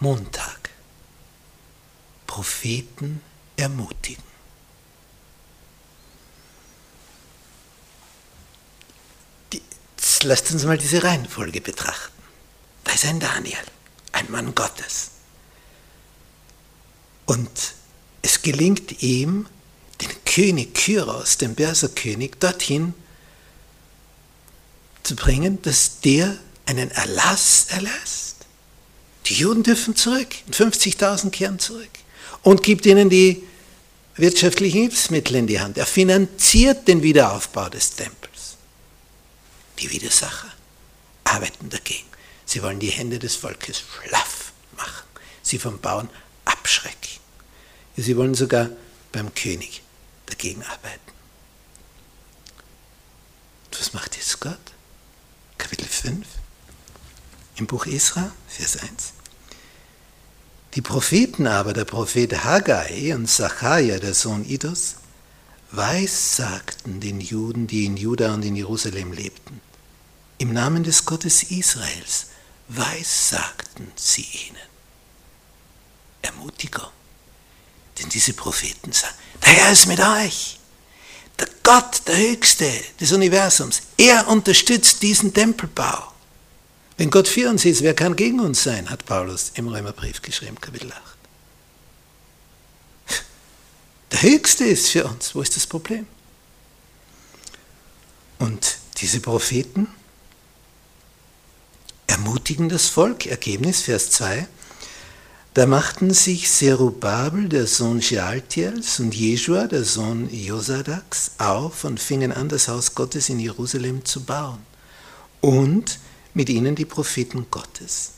Montag. Propheten ermutigen. Jetzt lasst uns mal diese Reihenfolge betrachten. Da ist ein Daniel, ein Mann Gottes. Und es gelingt ihm, den König Kyros, den Perserkönig, dorthin zu bringen, dass der einen Erlass erlässt. Die Juden dürfen zurück, 50.000 kehren zurück und gibt ihnen die wirtschaftlichen Hilfsmittel in die Hand. Er finanziert den Wiederaufbau des Tempels. Die Widersacher arbeiten dagegen. Sie wollen die Hände des Volkes schlaff machen, sie vom Bauen abschrecken. Sie wollen sogar beim König dagegen arbeiten. Und was macht jetzt Gott? Kapitel 5 im Buch Esra, Vers 1. Die Propheten aber, der Prophet Haggai und Zachariah, der Sohn Idos, weissagten den Juden, die in Juda und in Jerusalem lebten. Im Namen des Gottes Israels weissagten sie ihnen. Ermutigung. Denn diese Propheten sagen, der Herr ist mit euch. Der Gott, der Höchste des Universums, er unterstützt diesen Tempelbau. Wenn Gott für uns ist, wer kann gegen uns sein, hat Paulus im Römerbrief geschrieben, Kapitel 8. Der Höchste ist für uns. Wo ist das Problem? Und diese Propheten ermutigen das Volk. Ergebnis, Vers 2. Da machten sich Zerubabel, der Sohn Shealtiels, und Jeschua, der Sohn Josadaks, auf und fingen an, das Haus Gottes in Jerusalem zu bauen. Und mit ihnen die Propheten Gottes,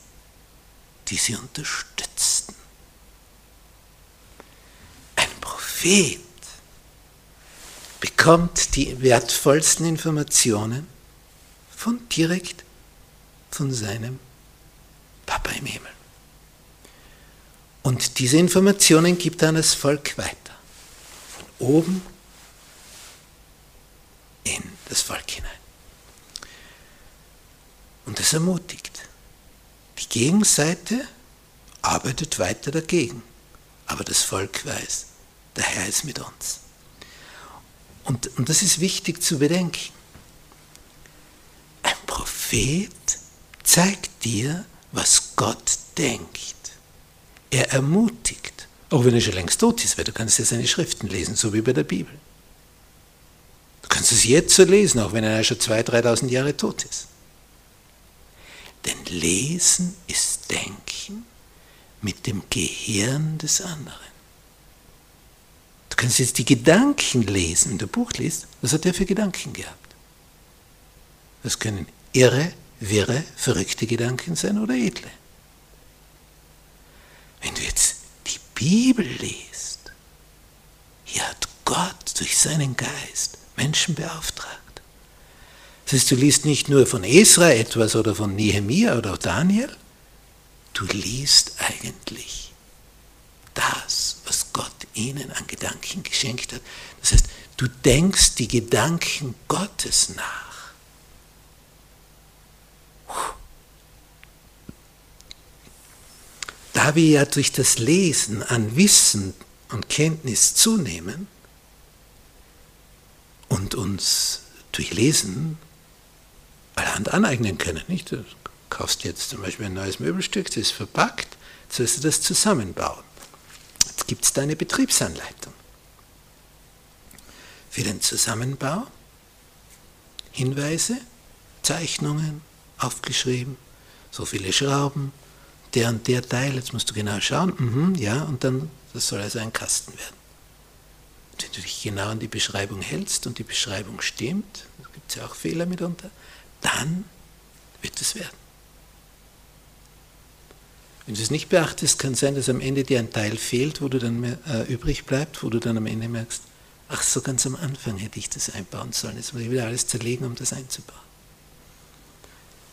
die sie unterstützten. Ein Prophet bekommt die wertvollsten Informationen von direkt von seinem Papa im Himmel. Und diese Informationen gibt er an das Volk weiter. Von oben in das Volk. Und das ermutigt. Die Gegenseite arbeitet weiter dagegen. Aber das Volk weiß, der Herr ist mit uns. Und, und das ist wichtig zu bedenken. Ein Prophet zeigt dir, was Gott denkt. Er ermutigt, auch wenn er schon längst tot ist, weil du kannst ja seine Schriften lesen, so wie bei der Bibel. Du kannst es jetzt so lesen, auch wenn er schon 2.000, 3.000 Jahre tot ist. Denn Lesen ist Denken mit dem Gehirn des anderen. Du kannst jetzt die Gedanken lesen, wenn du Buch liest, was hat er für Gedanken gehabt? Das können irre, wirre, verrückte Gedanken sein oder edle. Wenn du jetzt die Bibel liest, hier hat Gott durch seinen Geist Menschen beauftragt. Das heißt, du liest nicht nur von Esra etwas oder von Nehemiah oder Daniel, du liest eigentlich das, was Gott ihnen an Gedanken geschenkt hat. Das heißt, du denkst die Gedanken Gottes nach. Da wir ja durch das Lesen an Wissen und Kenntnis zunehmen und uns durch Lesen allerhand aneignen können. Nicht? Du kaufst jetzt zum Beispiel ein neues Möbelstück, das ist verpackt, jetzt wirst du das zusammenbauen. Jetzt gibt es da eine Betriebsanleitung. Für den Zusammenbau Hinweise, Zeichnungen aufgeschrieben, so viele Schrauben, der und der Teil, jetzt musst du genau schauen, mhm, ja, und dann, das soll also ein Kasten werden. Wenn du dich genau an die Beschreibung hältst und die Beschreibung stimmt, gibt es ja auch Fehler mitunter, dann wird es werden. Wenn du es nicht beachtest, kann es sein, dass am Ende dir ein Teil fehlt, wo du dann mehr, äh, übrig bleibt, wo du dann am Ende merkst, ach so ganz am Anfang hätte ich das einbauen sollen, jetzt muss ich wieder alles zerlegen, um das einzubauen.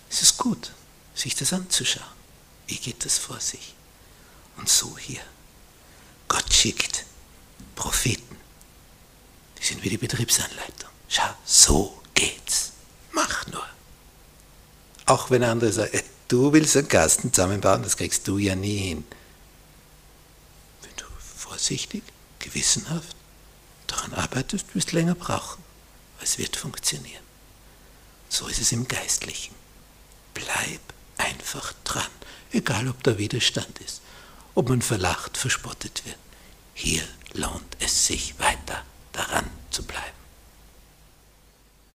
Es ist gut, sich das anzuschauen. Wie geht das vor sich? Und so hier. Gott schickt Propheten. Die sind wie die Betriebsanleitung. Schau, so Auch wenn andere sagen, äh, Du willst einen Kasten zusammenbauen, das kriegst du ja nie hin. Wenn du vorsichtig, gewissenhaft daran arbeitest, wirst du länger brauchen. Es wird funktionieren. So ist es im Geistlichen. Bleib einfach dran, egal ob da Widerstand ist, ob man verlacht, verspottet wird. Hier lohnt es sich weiter daran zu bleiben.